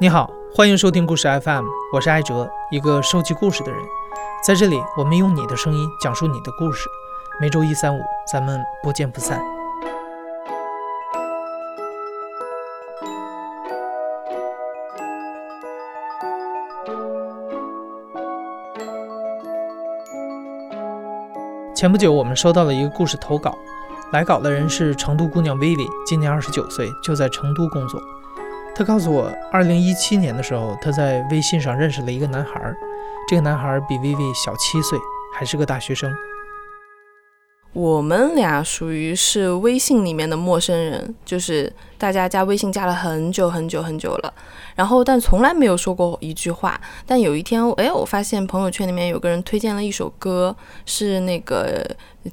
你好，欢迎收听故事 FM，我是艾哲，一个收集故事的人。在这里，我们用你的声音讲述你的故事。每周一、三、五，咱们不见不散。前不久，我们收到了一个故事投稿，来稿的人是成都姑娘 Vivi，今年二十九岁，就在成都工作。他告诉我，二零一七年的时候，他在微信上认识了一个男孩，这个男孩比 Vivi 小七岁，还是个大学生。我们俩属于是微信里面的陌生人，就是大家加微信加了很久很久很久了，然后但从来没有说过一句话。但有一天，哎，我发现朋友圈里面有个人推荐了一首歌，是那个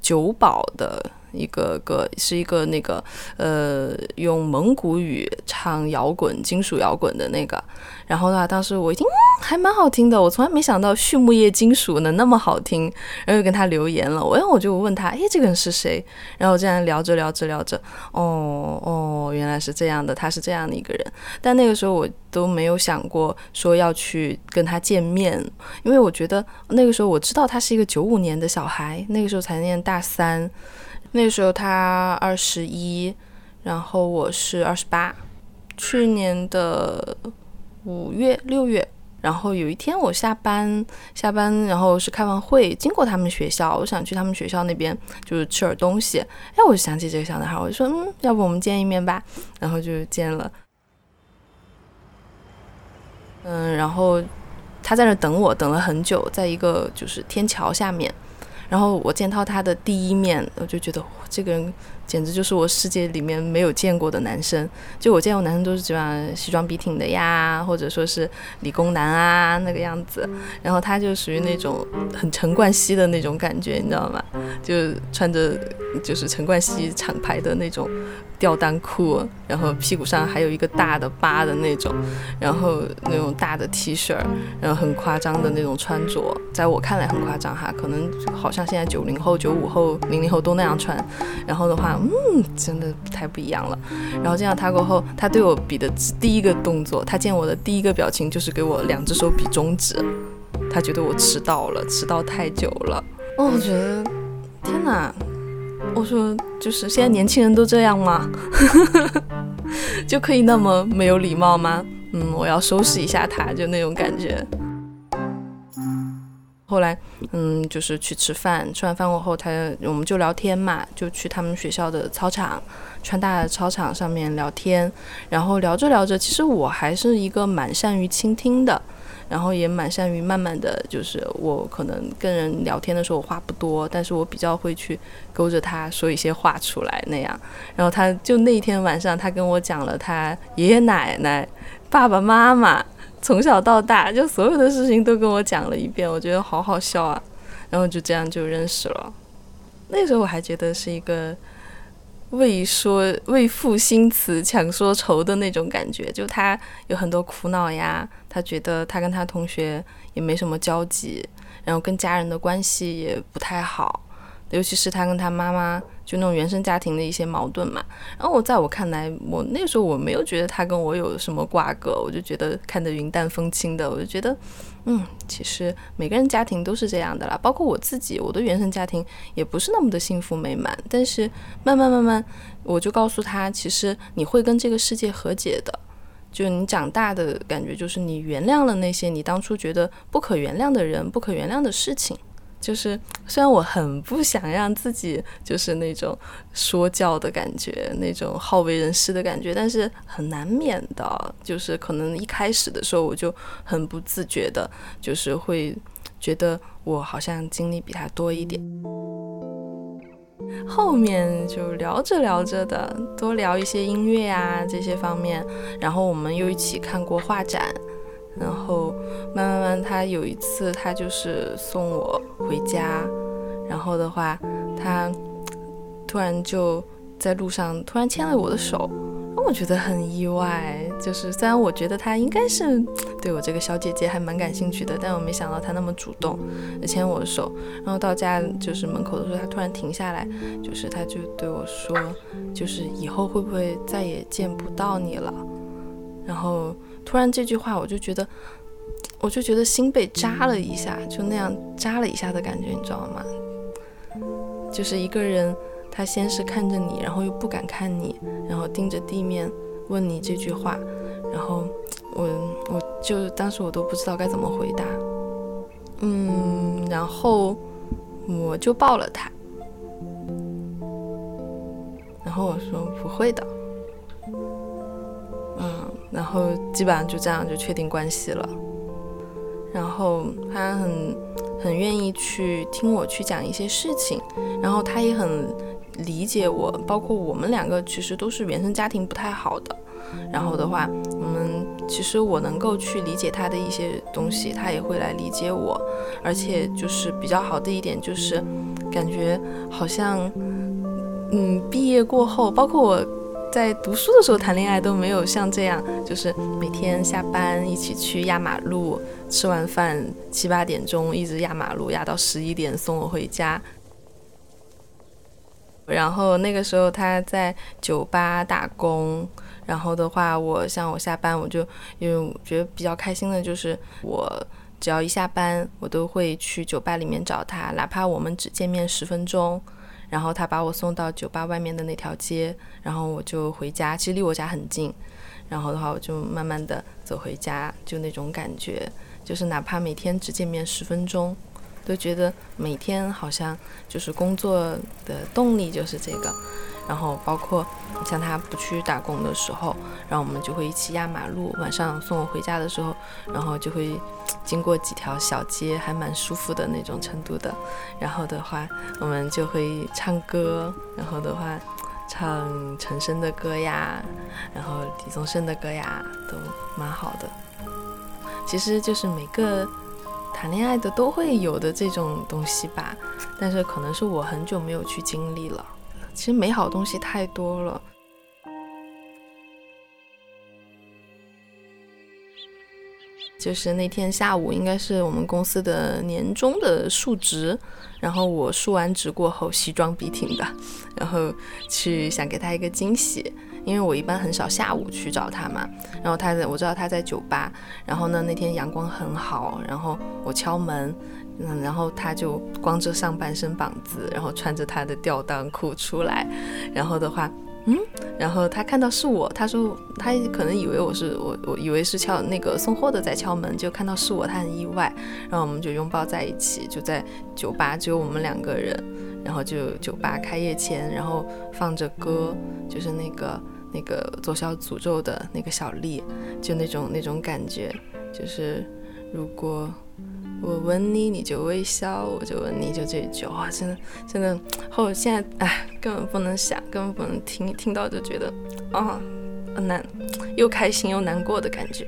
九宝的。一个个是一个那个呃用蒙古语唱摇滚金属摇滚的那个，然后的话当时我一听还蛮好听的，我从来没想到畜牧业金属能那么好听，然后就跟他留言了，然后我就问他，哎这个人是谁？然后这样聊着聊着聊着，哦哦原来是这样的，他是这样的一个人，但那个时候我都没有想过说要去跟他见面，因为我觉得那个时候我知道他是一个九五年的小孩，那个时候才念大三。那时候他二十一，然后我是二十八。去年的五月六月，然后有一天我下班下班，然后是开完会经过他们学校，我想去他们学校那边就是吃点东西。哎，我就想起这个小男孩，我就说嗯，要不我们见一面吧？然后就见了。嗯，然后他在那等我，等了很久，在一个就是天桥下面。然后我见到他的第一面，我就觉得这个人简直就是我世界里面没有见过的男生。就我见过男生都是基本上西装笔挺的呀，或者说是理工男啊那个样子。然后他就属于那种很陈冠希的那种感觉，你知道吗？就穿着就是陈冠希厂牌的那种。吊裆裤，然后屁股上还有一个大的疤的那种，然后那种大的 T 恤，然后很夸张的那种穿着，在我看来很夸张哈，可能好像现在九零后、九五后、零零后都那样穿，然后的话，嗯，真的太不一样了。然后见到他过后，他对我比的第一个动作，他见我的第一个表情就是给我两只手比中指，他觉得我迟到了，迟到太久了。哦，我觉得，天哪！我说，就是现在年轻人都这样吗？就可以那么没有礼貌吗？嗯，我要收拾一下他，就那种感觉。后来，嗯，就是去吃饭，吃完饭过后，他我们就聊天嘛，就去他们学校的操场，川大的操场上面聊天。然后聊着聊着，其实我还是一个蛮善于倾听的。然后也蛮善于慢慢的就是我可能跟人聊天的时候话不多，但是我比较会去勾着他说一些话出来那样。然后他就那天晚上，他跟我讲了他爷爷奶奶、爸爸妈妈从小到大就所有的事情都跟我讲了一遍，我觉得好好笑啊。然后就这样就认识了。那时候我还觉得是一个。为说为赋新词强说愁的那种感觉，就他有很多苦恼呀，他觉得他跟他同学也没什么交集，然后跟家人的关系也不太好。尤其是他跟他妈妈就那种原生家庭的一些矛盾嘛，然后我在我看来，我那时候我没有觉得他跟我有什么瓜葛，我就觉得看得云淡风轻的，我就觉得，嗯，其实每个人家庭都是这样的啦，包括我自己，我的原生家庭也不是那么的幸福美满，但是慢慢慢慢，我就告诉他，其实你会跟这个世界和解的，就你长大的感觉就是你原谅了那些你当初觉得不可原谅的人、不可原谅的事情。就是虽然我很不想让自己就是那种说教的感觉，那种好为人师的感觉，但是很难免的，就是可能一开始的时候我就很不自觉的，就是会觉得我好像经历比他多一点。后面就聊着聊着的，多聊一些音乐啊这些方面，然后我们又一起看过画展。然后慢慢慢，他有一次他就是送我回家，然后的话，他突然就在路上突然牵了我的手，我觉得很意外。就是虽然我觉得他应该是对我这个小姐姐还蛮感兴趣的，但我没想到他那么主动牵我的手。然后到家就是门口的时候，他突然停下来，就是他就对我说，就是以后会不会再也见不到你了？然后突然这句话，我就觉得，我就觉得心被扎了一下，就那样扎了一下的感觉，你知道吗？就是一个人，他先是看着你，然后又不敢看你，然后盯着地面问你这句话，然后我我就当时我都不知道该怎么回答，嗯，然后我就抱了他，然后我说不会的。嗯然后基本上就这样就确定关系了，然后他很很愿意去听我去讲一些事情，然后他也很理解我，包括我们两个其实都是原生家庭不太好的，然后的话，我们其实我能够去理解他的一些东西，他也会来理解我，而且就是比较好的一点就是感觉好像，嗯，毕业过后，包括我。在读书的时候谈恋爱都没有像这样，就是每天下班一起去压马路，吃完饭七八点钟一直压马路压到十一点送我回家。然后那个时候他在酒吧打工，然后的话我像我下班我就因为我觉得比较开心的就是我只要一下班我都会去酒吧里面找他，哪怕我们只见面十分钟。然后他把我送到酒吧外面的那条街，然后我就回家，其实离我家很近。然后的话，我就慢慢的走回家，就那种感觉，就是哪怕每天只见面十分钟，都觉得每天好像就是工作的动力就是这个。然后包括像他不去打工的时候，然后我们就会一起压马路。晚上送我回家的时候，然后就会经过几条小街，还蛮舒服的那种程度的。然后的话，我们就会唱歌，然后的话唱陈升的歌呀，然后李宗盛的歌呀，都蛮好的。其实就是每个谈恋爱的都会有的这种东西吧，但是可能是我很久没有去经历了。其实美好东西太多了，就是那天下午应该是我们公司的年终的述职，然后我述完职过后西装笔挺的，然后去想给他一个惊喜，因为我一般很少下午去找他嘛，然后他在我知道他在酒吧，然后呢那天阳光很好，然后我敲门。嗯，然后他就光着上半身膀子，然后穿着他的吊裆裤出来，然后的话，嗯，然后他看到是我，他说他可能以为我是我，我以为是敲那个送货的在敲门，就看到是我，他很意外，然后我们就拥抱在一起，就在酒吧只有我们两个人，然后就酒吧开业前，然后放着歌，就是那个那个左小诅咒的那个小丽，就那种那种感觉，就是如果。我吻你，你就微笑；我就吻你，就这句哇，真的真的，后现在哎，根本不能想，根本不能听，听到就觉得啊，难，又开心又难过的感觉。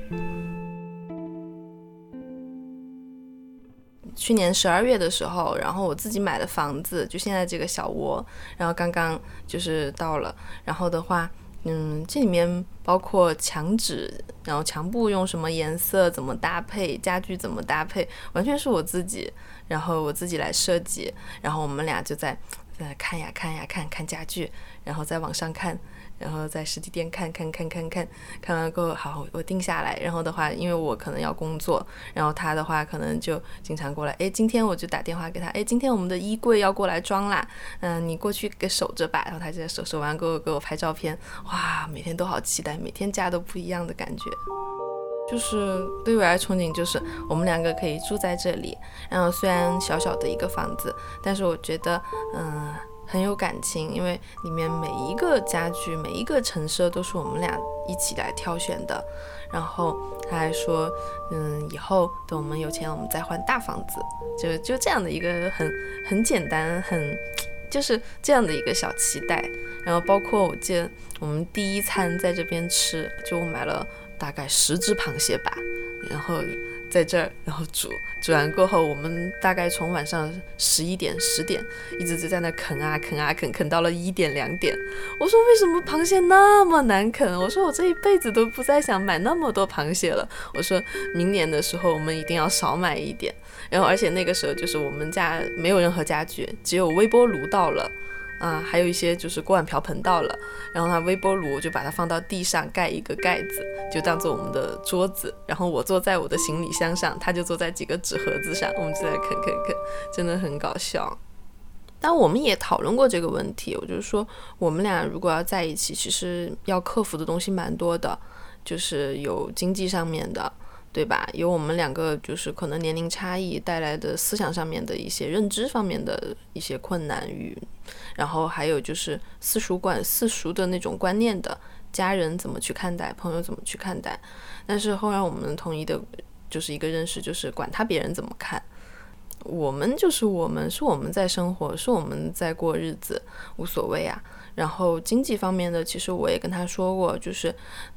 去年十二月的时候，然后我自己买的房子，就现在这个小窝，然后刚刚就是到了，然后的话。嗯，这里面包括墙纸，然后墙布用什么颜色，怎么搭配，家具怎么搭配，完全是我自己，然后我自己来设计，然后我们俩就在在看呀看呀看看家具，然后在网上看。然后在实体店看看看看看，看完过后好，我定下来。然后的话，因为我可能要工作，然后他的话可能就经常过来。哎，今天我就打电话给他，哎，今天我们的衣柜要过来装啦，嗯，你过去给守着吧。然后他就在守，守完过后给我拍照片。哇，每天都好期待，每天家都不一样的感觉。就是对未来憧憬，就是我们两个可以住在这里。然后虽然小小的一个房子，但是我觉得，嗯。很有感情，因为里面每一个家具、每一个陈设都是我们俩一起来挑选的。然后他还说，嗯，以后等我们有钱，我们再换大房子。就就这样的一个很很简单、很就是这样的一个小期待。然后包括我记得我们第一餐在这边吃，就买了大概十只螃蟹吧，然后。在这儿，然后煮煮完过后，我们大概从晚上十一点、十点一直就在那啃啊啃啊啃，啃到了一点两点。我说为什么螃蟹那么难啃？我说我这一辈子都不再想买那么多螃蟹了。我说明年的时候我们一定要少买一点。然后而且那个时候就是我们家没有任何家具，只有微波炉到了。啊，还有一些就是锅碗瓢盆到了，然后呢，微波炉就把它放到地上盖一个盖子，就当做我们的桌子。然后我坐在我的行李箱上，他就坐在几个纸盒子上，我们就在啃啃啃，真的很搞笑。但我们也讨论过这个问题，我就是说，我们俩如果要在一起，其实要克服的东西蛮多的，就是有经济上面的。对吧？有我们两个就是可能年龄差异带来的思想上面的一些认知方面的一些困难与，然后还有就是私塾管私塾的那种观念的家人怎么去看待，朋友怎么去看待。但是后来我们统一的就是一个认识，就是管他别人怎么看，我们就是我们是我们在生活，是我们在过日子，无所谓啊。然后经济方面的，其实我也跟他说过，就是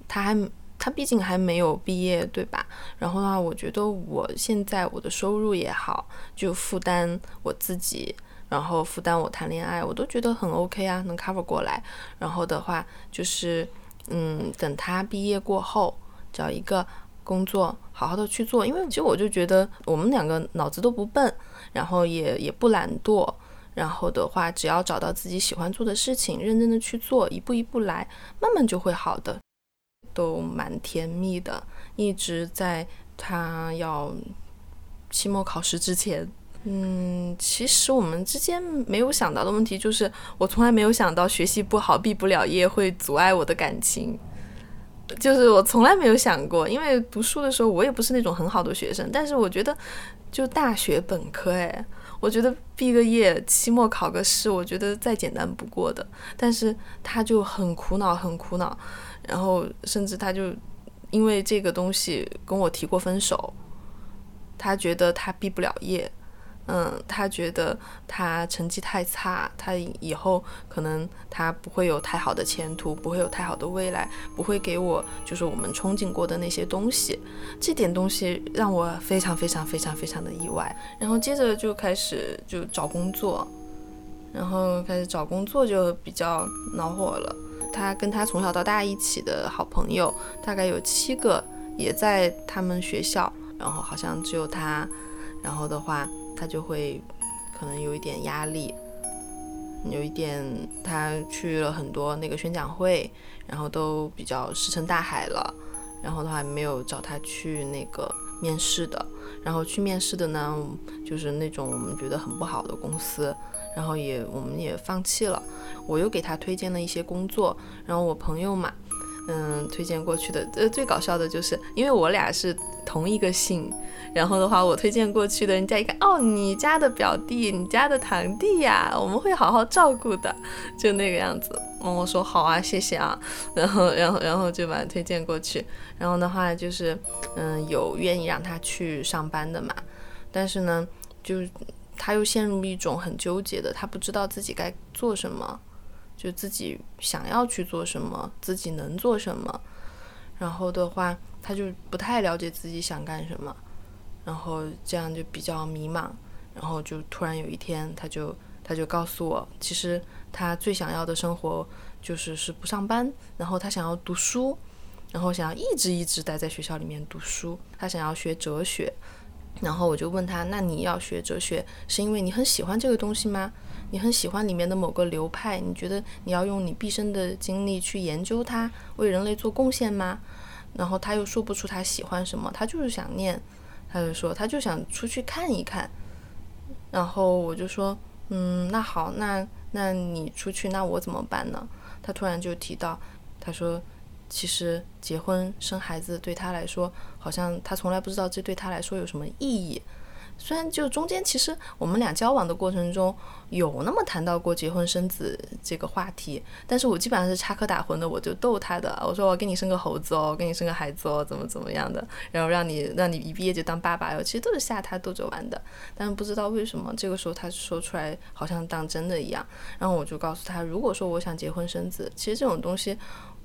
他还。他毕竟还没有毕业，对吧？然后的话，我觉得我现在我的收入也好，就负担我自己，然后负担我谈恋爱，我都觉得很 OK 啊，能 cover 过来。然后的话，就是嗯，等他毕业过后，找一个工作，好好的去做。因为其实我就觉得我们两个脑子都不笨，然后也也不懒惰。然后的话，只要找到自己喜欢做的事情，认真的去做，一步一步来，慢慢就会好的。都蛮甜蜜的，一直在他要期末考试之前，嗯，其实我们之间没有想到的问题就是，我从来没有想到学习不好、毕不了业会阻碍我的感情，就是我从来没有想过，因为读书的时候我也不是那种很好的学生，但是我觉得就大学本科，哎，我觉得毕个业、期末考个试，我觉得再简单不过的，但是他就很苦恼，很苦恼。然后甚至他就因为这个东西跟我提过分手，他觉得他毕不了业，嗯，他觉得他成绩太差，他以后可能他不会有太好的前途，不会有太好的未来，不会给我就是我们憧憬过的那些东西，这点东西让我非常非常非常非常的意外。然后接着就开始就找工作，然后开始找工作就比较恼火了。他跟他从小到大一起的好朋友大概有七个，也在他们学校，然后好像只有他，然后的话他就会可能有一点压力，有一点他去了很多那个宣讲会，然后都比较石沉大海了，然后的话没有找他去那个面试的，然后去面试的呢就是那种我们觉得很不好的公司。然后也，我们也放弃了。我又给他推荐了一些工作，然后我朋友嘛，嗯，推荐过去的。呃，最搞笑的就是，因为我俩是同一个姓，然后的话，我推荐过去的，人家一看，哦，你家的表弟，你家的堂弟呀，我们会好好照顾的，就那个样子。嗯，我说好啊，谢谢啊。然后，然后，然后就把他推荐过去。然后的话，就是，嗯，有愿意让他去上班的嘛，但是呢，就。他又陷入一种很纠结的，他不知道自己该做什么，就自己想要去做什么，自己能做什么，然后的话，他就不太了解自己想干什么，然后这样就比较迷茫，然后就突然有一天，他就他就告诉我，其实他最想要的生活就是是不上班，然后他想要读书，然后想要一直一直待在学校里面读书，他想要学哲学。然后我就问他：“那你要学哲学，是因为你很喜欢这个东西吗？你很喜欢里面的某个流派？你觉得你要用你毕生的精力去研究它，为人类做贡献吗？”然后他又说不出他喜欢什么，他就是想念，他就说他就想出去看一看。然后我就说：“嗯，那好，那那你出去，那我怎么办呢？”他突然就提到，他说。其实结婚生孩子对他来说，好像他从来不知道这对他来说有什么意义。虽然就中间其实我们俩交往的过程中有那么谈到过结婚生子这个话题，但是我基本上是插科打诨的，我就逗他的，我说我给你生个猴子哦，给你生个孩子哦，怎么怎么样的，然后让你让你一毕业就当爸爸哟，其实都是吓他逗着玩的。但是不知道为什么这个时候他说出来好像当真的一样，然后我就告诉他，如果说我想结婚生子，其实这种东西。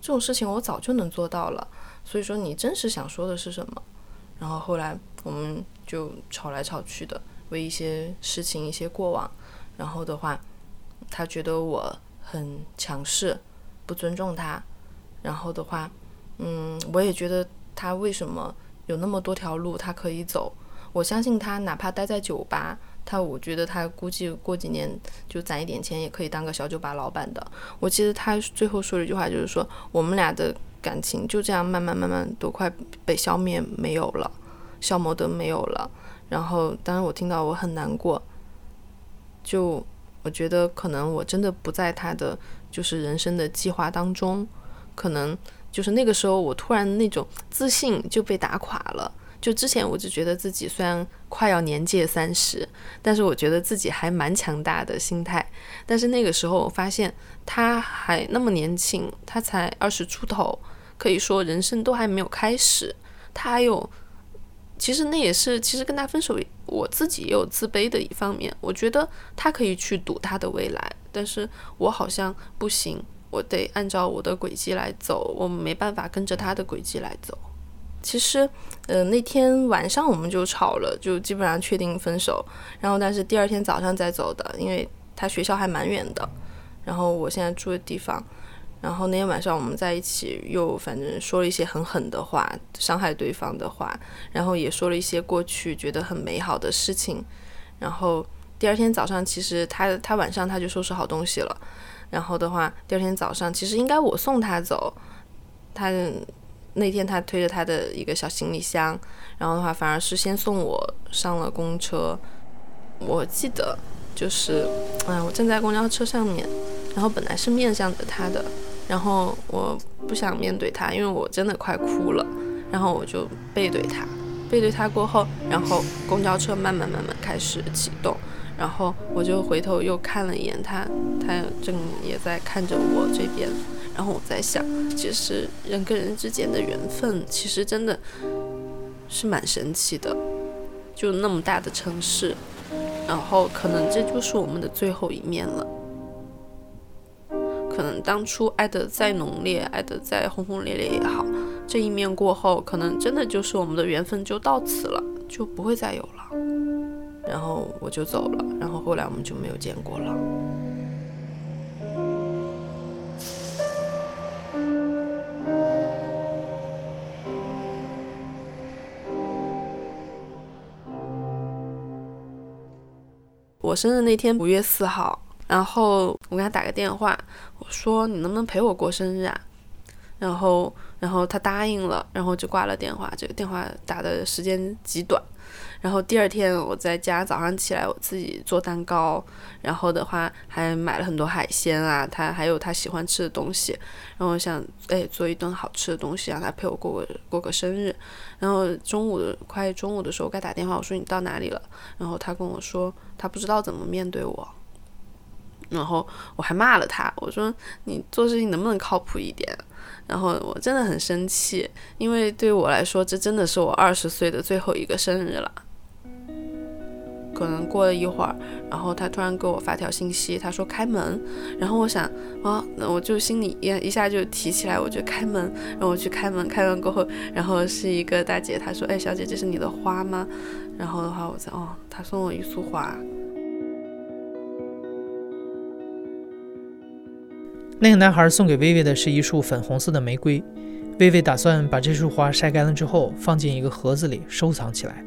这种事情我早就能做到了，所以说你真实想说的是什么？然后后来我们就吵来吵去的，为一些事情、一些过往。然后的话，他觉得我很强势，不尊重他。然后的话，嗯，我也觉得他为什么有那么多条路他可以走？我相信他哪怕待在酒吧，他我觉得他估计过几年就攒一点钱，也可以当个小酒吧老板的。我记得他最后说了一句话，就是说我们俩的感情就这样慢慢慢慢都快被消灭没有了，消磨的没有了。然后当时我听到我很难过，就我觉得可能我真的不在他的就是人生的计划当中，可能就是那个时候我突然那种自信就被打垮了。就之前我就觉得自己虽然快要年届三十，但是我觉得自己还蛮强大的心态。但是那个时候我发现他还那么年轻，他才二十出头，可以说人生都还没有开始。他还有，其实那也是其实跟他分手，我自己也有自卑的一方面。我觉得他可以去赌他的未来，但是我好像不行，我得按照我的轨迹来走，我没办法跟着他的轨迹来走。其实，呃，那天晚上我们就吵了，就基本上确定分手。然后，但是第二天早上再走的，因为他学校还蛮远的。然后我现在住的地方，然后那天晚上我们在一起，又反正说了一些很狠的话，伤害对方的话，然后也说了一些过去觉得很美好的事情。然后第二天早上，其实他他晚上他就收拾好东西了。然后的话，第二天早上其实应该我送他走，他。那天他推着他的一个小行李箱，然后的话反而是先送我上了公车。我记得就是，哎，我站在公交车上面，然后本来是面向着他的，然后我不想面对他，因为我真的快哭了，然后我就背对他，背对他过后，然后公交车慢慢慢慢开始启动，然后我就回头又看了一眼他，他正也在看着我这边。然后我在想，其实人跟人之间的缘分，其实真的是蛮神奇的。就那么大的城市，然后可能这就是我们的最后一面了。可能当初爱的再浓烈，爱的再轰轰烈烈也好，这一面过后，可能真的就是我们的缘分就到此了，就不会再有了。然后我就走了，然后后来我们就没有见过了。我生日那天五月四号，然后我给他打个电话，我说你能不能陪我过生日啊？然后，然后他答应了，然后就挂了电话。这个电话打的时间极短。然后第二天我在家早上起来，我自己做蛋糕，然后的话还买了很多海鲜啊，他还有他喜欢吃的东西。然后我想，哎，做一顿好吃的东西，让他陪我过个过个生日。然后中午快中午的时候我该打电话，我说你到哪里了？然后他跟我说他不知道怎么面对我。然后我还骂了他，我说你做事情能不能靠谱一点？然后我真的很生气，因为对我来说，这真的是我二十岁的最后一个生日了。可能过了一会儿，然后他突然给我发条信息，他说开门。然后我想，啊，那我就心里一一下就提起来，我就开门，然后我去开门。开门过后，然后是一个大姐，她说：“哎，小姐，这是你的花吗？”然后的话，我在哦，她送我一束花。那个男孩送给薇薇的是一束粉红色的玫瑰，薇薇打算把这束花晒干了之后放进一个盒子里收藏起来。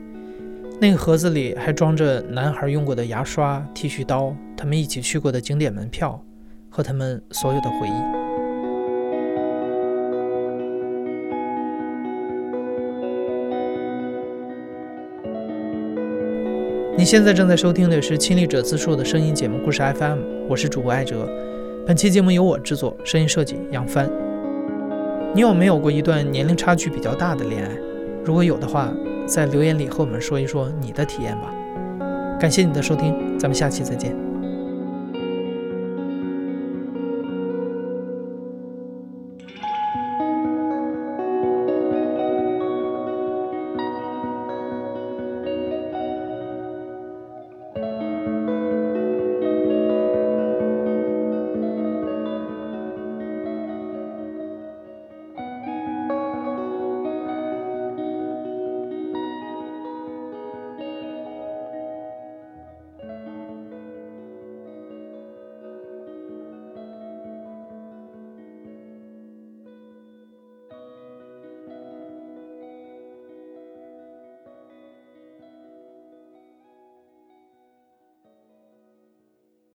那个盒子里还装着男孩用过的牙刷、剃须刀，他们一起去过的景点门票和他们所有的回忆。你现在正在收听的是亲历者自述的声音节目故事 FM，我是主播艾哲。本期节目由我制作，声音设计杨帆。你有没有过一段年龄差距比较大的恋爱？如果有的话，在留言里和我们说一说你的体验吧。感谢你的收听，咱们下期再见。